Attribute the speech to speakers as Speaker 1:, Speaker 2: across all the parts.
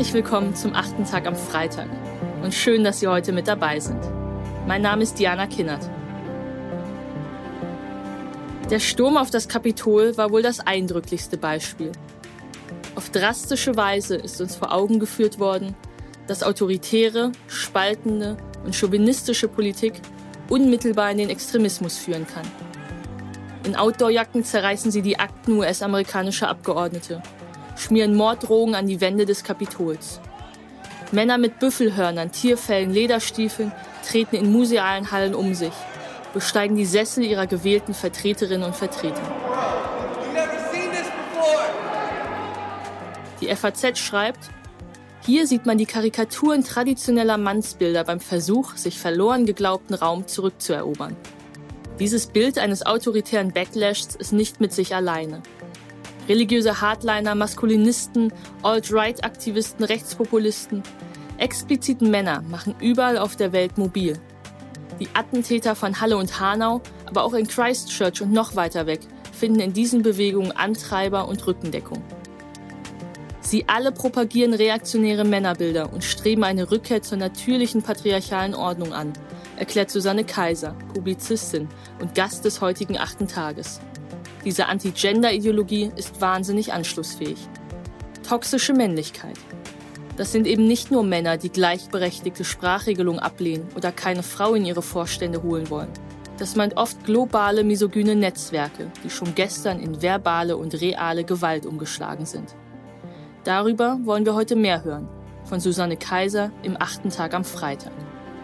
Speaker 1: Herzlich willkommen zum achten Tag am Freitag und schön, dass Sie heute mit dabei sind. Mein Name ist Diana Kinnert. Der Sturm auf das Kapitol war wohl das eindrücklichste Beispiel. Auf drastische Weise ist uns vor Augen geführt worden, dass autoritäre, spaltende und chauvinistische Politik unmittelbar in den Extremismus führen kann. In Outdoorjacken zerreißen sie die Akten US-amerikanischer Abgeordnete schmieren Morddrogen an die Wände des Kapitols. Männer mit Büffelhörnern, Tierfällen, Lederstiefeln treten in musealen Hallen um sich, besteigen die Sessel ihrer gewählten Vertreterinnen und Vertreter. Die FAZ schreibt, hier sieht man die Karikaturen traditioneller Mannsbilder beim Versuch, sich verloren geglaubten Raum zurückzuerobern. Dieses Bild eines autoritären Backlashs ist nicht mit sich alleine. Religiöse Hardliner, Maskulinisten, Alt-Right-Aktivisten, Rechtspopulisten, expliziten Männer machen überall auf der Welt mobil. Die Attentäter von Halle und Hanau, aber auch in Christchurch und noch weiter weg, finden in diesen Bewegungen Antreiber und Rückendeckung. Sie alle propagieren reaktionäre Männerbilder und streben eine Rückkehr zur natürlichen patriarchalen Ordnung an, erklärt Susanne Kaiser, Publizistin und Gast des heutigen achten Tages. Diese Anti-Gender-Ideologie ist wahnsinnig anschlussfähig. Toxische Männlichkeit. Das sind eben nicht nur Männer, die gleichberechtigte Sprachregelung ablehnen oder keine Frau in ihre Vorstände holen wollen. Das meint oft globale misogyne Netzwerke, die schon gestern in verbale und reale Gewalt umgeschlagen sind. Darüber wollen wir heute mehr hören. Von Susanne Kaiser im achten Tag am Freitag.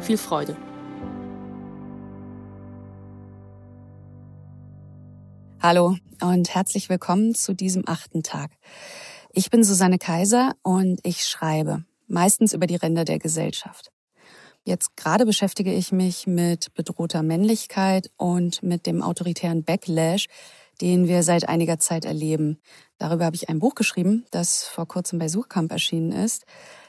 Speaker 1: Viel Freude.
Speaker 2: Hallo und herzlich willkommen zu diesem achten Tag. Ich bin Susanne Kaiser und ich schreibe, meistens über die Ränder der Gesellschaft. Jetzt gerade beschäftige ich mich mit bedrohter Männlichkeit und mit dem autoritären Backlash, den wir seit einiger Zeit erleben. Darüber habe ich ein Buch geschrieben, das vor kurzem bei Suchkamp erschienen ist.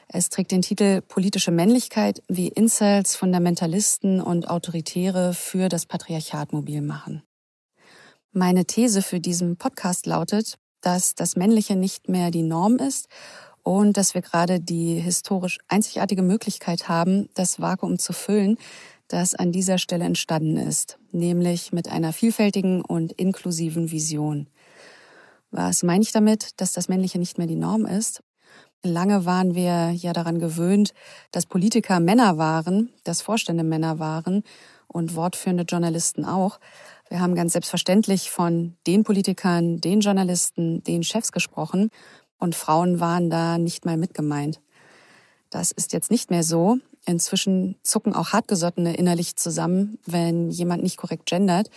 Speaker 2: Es trägt den Titel Politische Männlichkeit, wie Incels, Fundamentalisten und Autoritäre für das Patriarchat mobil machen. Meine These für diesen Podcast lautet, dass das Männliche nicht mehr die Norm ist und dass wir gerade die historisch einzigartige Möglichkeit haben, das Vakuum zu füllen, das an dieser Stelle entstanden ist, nämlich mit einer vielfältigen und inklusiven Vision. Was meine ich damit, dass das Männliche nicht mehr die Norm ist? Lange waren wir ja daran gewöhnt, dass Politiker Männer waren, dass Vorstände Männer waren und wortführende Journalisten auch. Wir haben ganz selbstverständlich von den Politikern, den Journalisten, den Chefs gesprochen und Frauen waren da nicht mal mitgemeint. Das ist jetzt nicht mehr so. Inzwischen zucken auch Hartgesottene innerlich zusammen, wenn jemand nicht korrekt gendert.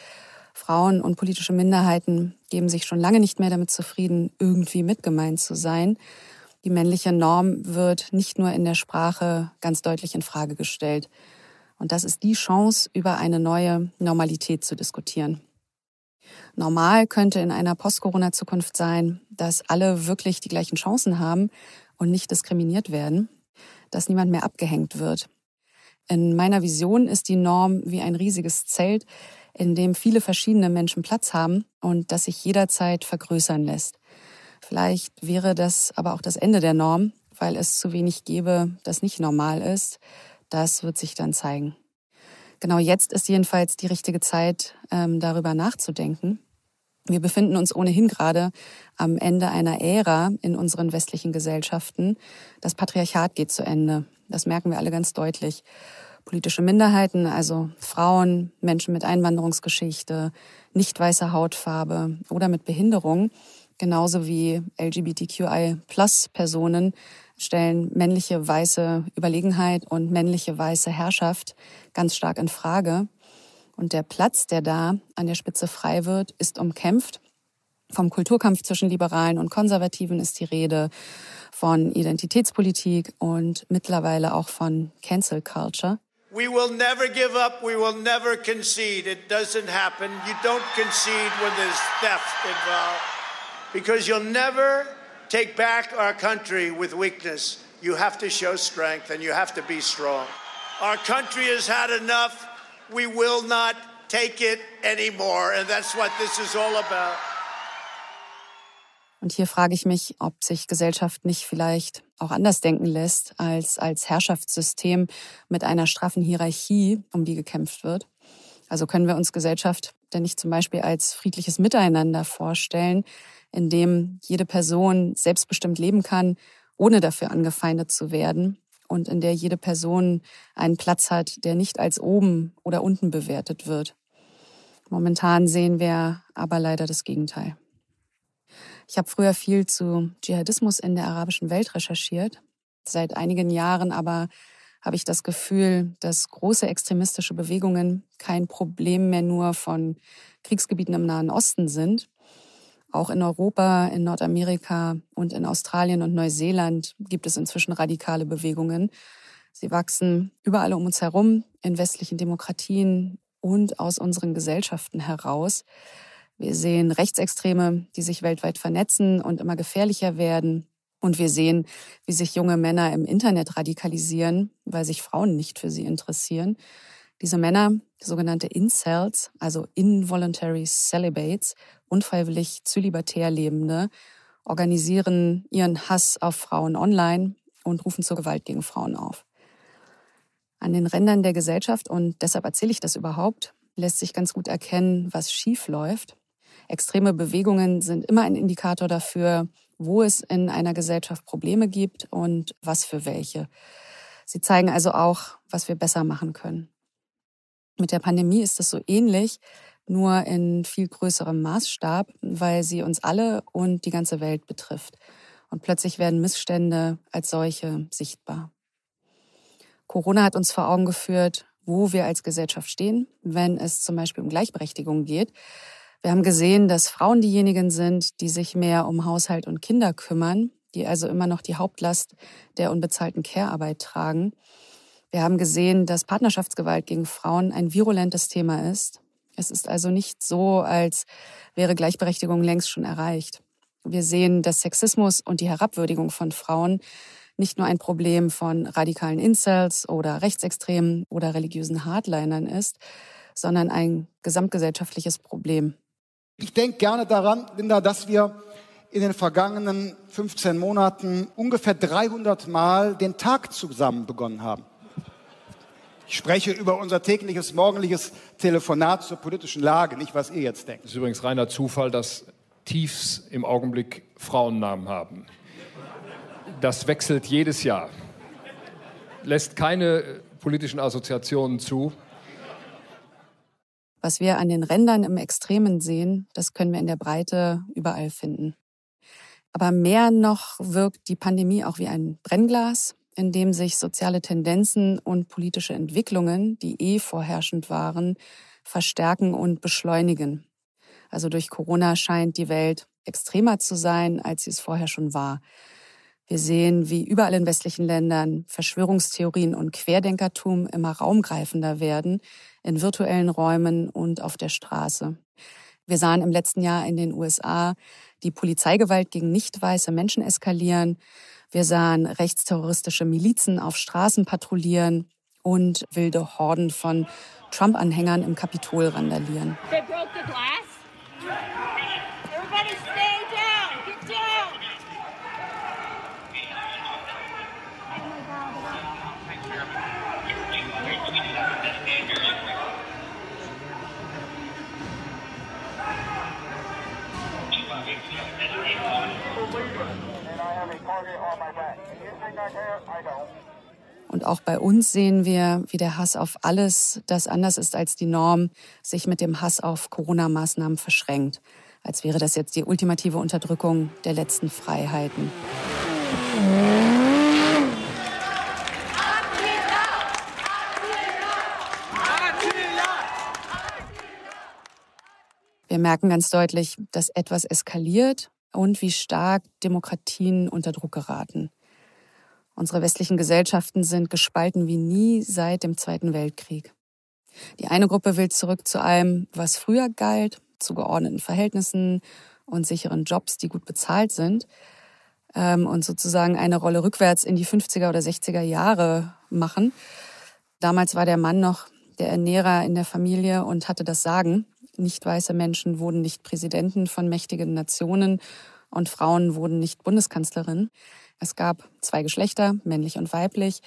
Speaker 2: Frauen und politische Minderheiten geben sich schon lange nicht mehr damit zufrieden, irgendwie mitgemeint zu sein. Die männliche Norm wird nicht nur in der Sprache ganz deutlich in Frage gestellt. Und das ist die Chance, über eine neue Normalität zu diskutieren. Normal könnte in einer Post-Corona-Zukunft sein, dass alle wirklich die gleichen Chancen haben und nicht diskriminiert werden, dass niemand mehr abgehängt wird. In meiner Vision ist die Norm wie ein riesiges Zelt, in dem viele verschiedene Menschen Platz haben und das sich jederzeit vergrößern lässt. Vielleicht wäre das aber auch das Ende der Norm, weil es zu wenig gäbe, das nicht normal ist, das wird sich dann zeigen. Genau jetzt ist jedenfalls die richtige Zeit, ähm, darüber nachzudenken. Wir befinden uns ohnehin gerade am Ende einer Ära in unseren westlichen Gesellschaften. Das Patriarchat geht zu Ende. Das merken wir alle ganz deutlich. Politische Minderheiten, also Frauen, Menschen mit Einwanderungsgeschichte, nicht weißer Hautfarbe oder mit Behinderung, genauso wie LGBTQI-Plus-Personen stellen männliche weiße Überlegenheit und männliche weiße Herrschaft ganz stark in Frage. Und der Platz, der da an der Spitze frei wird, ist umkämpft. Vom Kulturkampf zwischen Liberalen und Konservativen ist die Rede, von Identitätspolitik und mittlerweile auch von Cancel Culture.
Speaker 3: We will never give up. We will never concede. It doesn't happen. You don't concede when there's theft involved because you'll never take back our country with weakness. You have to show strength and you have to be strong. Our country has had enough. We will not take it anymore. And that's what this is all about.
Speaker 2: Und hier frage ich mich, ob sich Gesellschaft nicht vielleicht auch anders denken lässt als als Herrschaftssystem mit einer straffen Hierarchie, um die gekämpft wird. Also können wir uns Gesellschaft denn nicht zum Beispiel als friedliches Miteinander vorstellen, in dem jede Person selbstbestimmt leben kann, ohne dafür angefeindet zu werden und in der jede Person einen Platz hat, der nicht als oben oder unten bewertet wird. Momentan sehen wir aber leider das Gegenteil. Ich habe früher viel zu Dschihadismus in der arabischen Welt recherchiert. Seit einigen Jahren aber habe ich das Gefühl, dass große extremistische Bewegungen kein Problem mehr nur von Kriegsgebieten im Nahen Osten sind. Auch in Europa, in Nordamerika und in Australien und Neuseeland gibt es inzwischen radikale Bewegungen. Sie wachsen überall um uns herum, in westlichen Demokratien und aus unseren Gesellschaften heraus. Wir sehen Rechtsextreme, die sich weltweit vernetzen und immer gefährlicher werden. Und wir sehen, wie sich junge Männer im Internet radikalisieren, weil sich Frauen nicht für sie interessieren. Diese Männer, sogenannte Incels, also Involuntary Celibates, unfreiwillig zölibatär Lebende, organisieren ihren Hass auf Frauen online und rufen zur Gewalt gegen Frauen auf. An den Rändern der Gesellschaft, und deshalb erzähle ich das überhaupt, lässt sich ganz gut erkennen, was schief läuft. Extreme Bewegungen sind immer ein Indikator dafür, wo es in einer Gesellschaft Probleme gibt und was für welche. Sie zeigen also auch, was wir besser machen können. Mit der Pandemie ist es so ähnlich, nur in viel größerem Maßstab, weil sie uns alle und die ganze Welt betrifft. Und plötzlich werden Missstände als solche sichtbar. Corona hat uns vor Augen geführt, wo wir als Gesellschaft stehen, wenn es zum Beispiel um Gleichberechtigung geht. Wir haben gesehen, dass Frauen diejenigen sind, die sich mehr um Haushalt und Kinder kümmern, die also immer noch die Hauptlast der unbezahlten Care-Arbeit tragen. Wir haben gesehen, dass Partnerschaftsgewalt gegen Frauen ein virulentes Thema ist. Es ist also nicht so, als wäre Gleichberechtigung längst schon erreicht. Wir sehen, dass Sexismus und die Herabwürdigung von Frauen nicht nur ein Problem von radikalen Incels oder Rechtsextremen oder religiösen Hardlinern ist, sondern ein gesamtgesellschaftliches Problem.
Speaker 4: Ich denke gerne daran, Linda, dass wir in den vergangenen 15 Monaten ungefähr 300 Mal den Tag zusammen begonnen haben. Ich spreche über unser tägliches, morgendliches Telefonat zur politischen Lage, nicht was ihr jetzt denkt.
Speaker 5: Es ist übrigens reiner Zufall, dass Tiefs im Augenblick Frauennamen haben. Das wechselt jedes Jahr. Lässt keine politischen Assoziationen zu.
Speaker 2: Was wir an den Rändern im Extremen sehen, das können wir in der Breite überall finden. Aber mehr noch wirkt die Pandemie auch wie ein Brennglas, in dem sich soziale Tendenzen und politische Entwicklungen, die eh vorherrschend waren, verstärken und beschleunigen. Also durch Corona scheint die Welt extremer zu sein, als sie es vorher schon war. Wir sehen, wie überall in westlichen Ländern Verschwörungstheorien und Querdenkertum immer raumgreifender werden, in virtuellen Räumen und auf der Straße. Wir sahen im letzten Jahr in den USA die Polizeigewalt gegen nicht weiße Menschen eskalieren. Wir sahen rechtsterroristische Milizen auf Straßen patrouillieren und wilde Horden von Trump-Anhängern im Kapitol randalieren. Und auch bei uns sehen wir, wie der Hass auf alles, das anders ist als die Norm, sich mit dem Hass auf Corona-Maßnahmen verschränkt. Als wäre das jetzt die ultimative Unterdrückung der letzten Freiheiten. Wir merken ganz deutlich, dass etwas eskaliert und wie stark Demokratien unter Druck geraten. Unsere westlichen Gesellschaften sind gespalten wie nie seit dem Zweiten Weltkrieg. Die eine Gruppe will zurück zu allem, was früher galt, zu geordneten Verhältnissen und sicheren Jobs, die gut bezahlt sind, ähm, und sozusagen eine Rolle rückwärts in die 50er oder 60er Jahre machen. Damals war der Mann noch der Ernährer in der Familie und hatte das Sagen. Nicht weiße Menschen wurden nicht Präsidenten von mächtigen Nationen und Frauen wurden nicht Bundeskanzlerin. Es gab zwei Geschlechter, männlich und weiblich,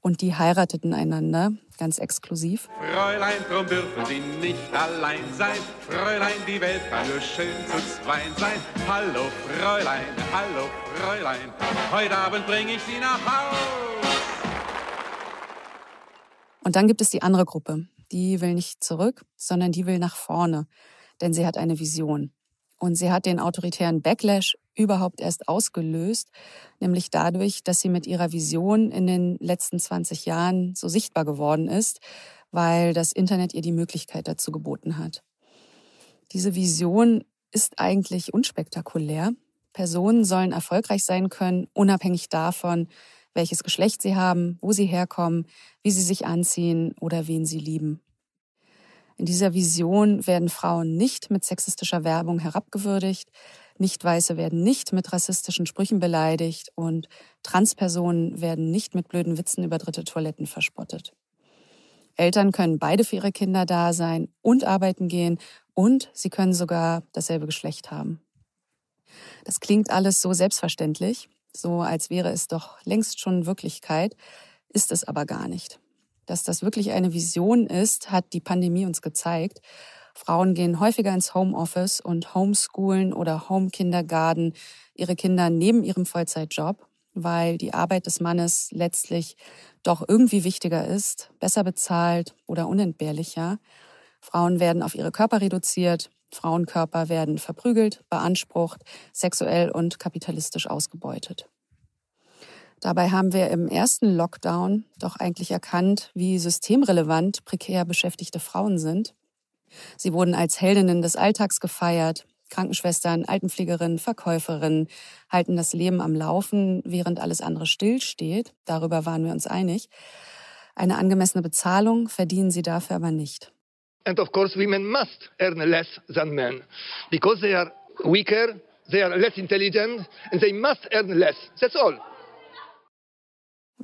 Speaker 2: und die heirateten einander, ganz exklusiv.
Speaker 6: Fräulein, drum dürfen Sie nicht allein sein. Fräulein, die Welt kann nur schön zu zweien sein. Hallo, Fräulein, hallo, Fräulein, heute Abend bringe ich Sie nach Haus.
Speaker 2: Und dann gibt es die andere Gruppe. Die will nicht zurück, sondern die will nach vorne, denn sie hat eine Vision. Und sie hat den autoritären Backlash überhaupt erst ausgelöst, nämlich dadurch, dass sie mit ihrer Vision in den letzten 20 Jahren so sichtbar geworden ist, weil das Internet ihr die Möglichkeit dazu geboten hat. Diese Vision ist eigentlich unspektakulär. Personen sollen erfolgreich sein können, unabhängig davon, welches Geschlecht sie haben, wo sie herkommen, wie sie sich anziehen oder wen sie lieben. In dieser Vision werden Frauen nicht mit sexistischer Werbung herabgewürdigt, Nicht-Weiße werden nicht mit rassistischen Sprüchen beleidigt und Transpersonen werden nicht mit blöden Witzen über dritte Toiletten verspottet. Eltern können beide für ihre Kinder da sein und arbeiten gehen und sie können sogar dasselbe Geschlecht haben. Das klingt alles so selbstverständlich, so als wäre es doch längst schon Wirklichkeit, ist es aber gar nicht. Dass das wirklich eine Vision ist, hat die Pandemie uns gezeigt. Frauen gehen häufiger ins Homeoffice und homeschoolen oder Homekindergarten ihre Kinder neben ihrem Vollzeitjob, weil die Arbeit des Mannes letztlich doch irgendwie wichtiger ist, besser bezahlt oder unentbehrlicher. Frauen werden auf ihre Körper reduziert, Frauenkörper werden verprügelt, beansprucht, sexuell und kapitalistisch ausgebeutet. Dabei haben wir im ersten Lockdown doch eigentlich erkannt, wie systemrelevant prekär beschäftigte Frauen sind. Sie wurden als Heldinnen des Alltags gefeiert. Krankenschwestern, Altenpflegerinnen, Verkäuferinnen halten das Leben am Laufen, während alles andere stillsteht. Darüber waren wir uns einig. Eine angemessene Bezahlung verdienen sie dafür aber nicht.
Speaker 7: And of course, women must earn less than men because they are weaker, they are less intelligent, and they must earn less. That's all.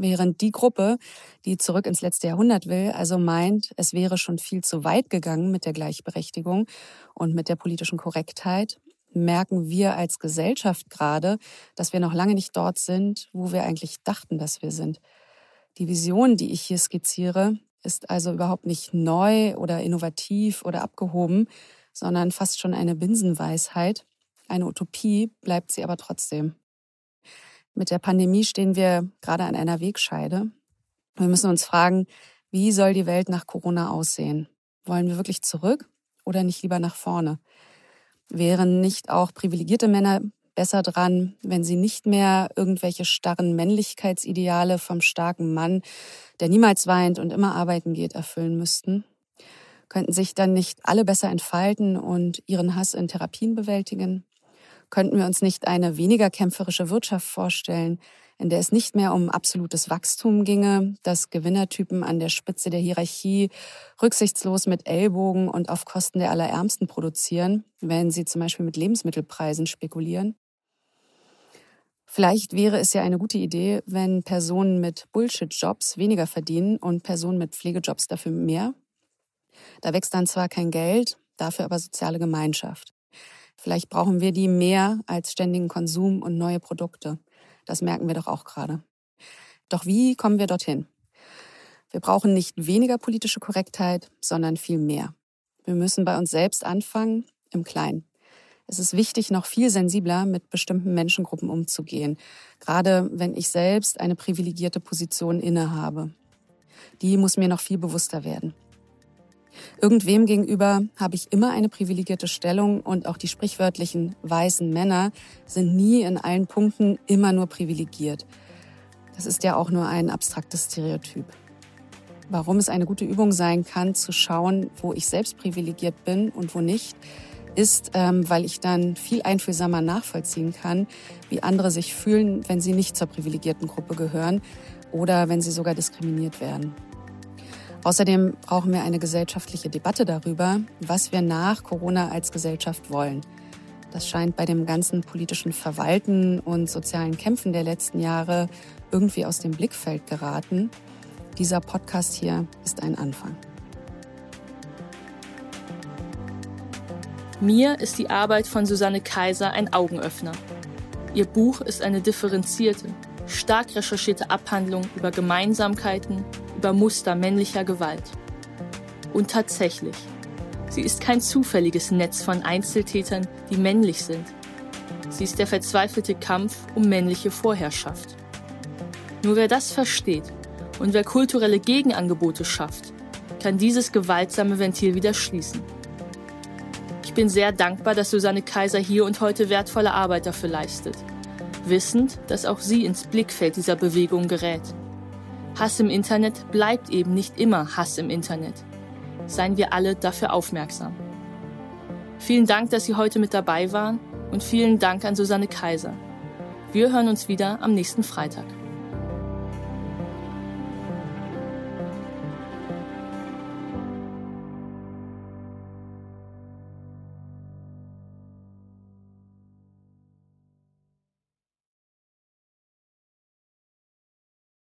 Speaker 2: Während die Gruppe, die zurück ins letzte Jahrhundert will, also meint, es wäre schon viel zu weit gegangen mit der Gleichberechtigung und mit der politischen Korrektheit, merken wir als Gesellschaft gerade, dass wir noch lange nicht dort sind, wo wir eigentlich dachten, dass wir sind. Die Vision, die ich hier skizziere, ist also überhaupt nicht neu oder innovativ oder abgehoben, sondern fast schon eine Binsenweisheit. Eine Utopie bleibt sie aber trotzdem. Mit der Pandemie stehen wir gerade an einer Wegscheide. Wir müssen uns fragen, wie soll die Welt nach Corona aussehen? Wollen wir wirklich zurück oder nicht lieber nach vorne? Wären nicht auch privilegierte Männer besser dran, wenn sie nicht mehr irgendwelche starren Männlichkeitsideale vom starken Mann, der niemals weint und immer arbeiten geht, erfüllen müssten? Könnten sich dann nicht alle besser entfalten und ihren Hass in Therapien bewältigen? Könnten wir uns nicht eine weniger kämpferische Wirtschaft vorstellen, in der es nicht mehr um absolutes Wachstum ginge, dass Gewinnertypen an der Spitze der Hierarchie rücksichtslos mit Ellbogen und auf Kosten der Allerärmsten produzieren, wenn sie zum Beispiel mit Lebensmittelpreisen spekulieren? Vielleicht wäre es ja eine gute Idee, wenn Personen mit Bullshit-Jobs weniger verdienen und Personen mit Pflegejobs dafür mehr. Da wächst dann zwar kein Geld, dafür aber soziale Gemeinschaft. Vielleicht brauchen wir die mehr als ständigen Konsum und neue Produkte. Das merken wir doch auch gerade. Doch wie kommen wir dorthin? Wir brauchen nicht weniger politische Korrektheit, sondern viel mehr. Wir müssen bei uns selbst anfangen, im Kleinen. Es ist wichtig, noch viel sensibler mit bestimmten Menschengruppen umzugehen, gerade wenn ich selbst eine privilegierte Position innehabe. Die muss mir noch viel bewusster werden. Irgendwem gegenüber habe ich immer eine privilegierte Stellung und auch die sprichwörtlichen weißen Männer sind nie in allen Punkten immer nur privilegiert. Das ist ja auch nur ein abstraktes Stereotyp. Warum es eine gute Übung sein kann, zu schauen, wo ich selbst privilegiert bin und wo nicht, ist, ähm, weil ich dann viel einfühlsamer nachvollziehen kann, wie andere sich fühlen, wenn sie nicht zur privilegierten Gruppe gehören oder wenn sie sogar diskriminiert werden. Außerdem brauchen wir eine gesellschaftliche Debatte darüber, was wir nach Corona als Gesellschaft wollen. Das scheint bei dem ganzen politischen Verwalten und sozialen Kämpfen der letzten Jahre irgendwie aus dem Blickfeld geraten. Dieser Podcast hier ist ein Anfang.
Speaker 1: Mir ist die Arbeit von Susanne Kaiser ein Augenöffner. Ihr Buch ist eine differenzierte, stark recherchierte Abhandlung über Gemeinsamkeiten, über Muster männlicher Gewalt. Und tatsächlich, sie ist kein zufälliges Netz von Einzeltätern, die männlich sind. Sie ist der verzweifelte Kampf um männliche Vorherrschaft. Nur wer das versteht und wer kulturelle Gegenangebote schafft, kann dieses gewaltsame Ventil wieder schließen. Ich bin sehr dankbar, dass Susanne Kaiser hier und heute wertvolle Arbeit dafür leistet, wissend, dass auch sie ins Blickfeld dieser Bewegung gerät. Hass im Internet bleibt eben nicht immer Hass im Internet. Seien wir alle dafür aufmerksam. Vielen Dank, dass Sie heute mit dabei waren und vielen Dank an Susanne Kaiser. Wir hören uns wieder am nächsten Freitag.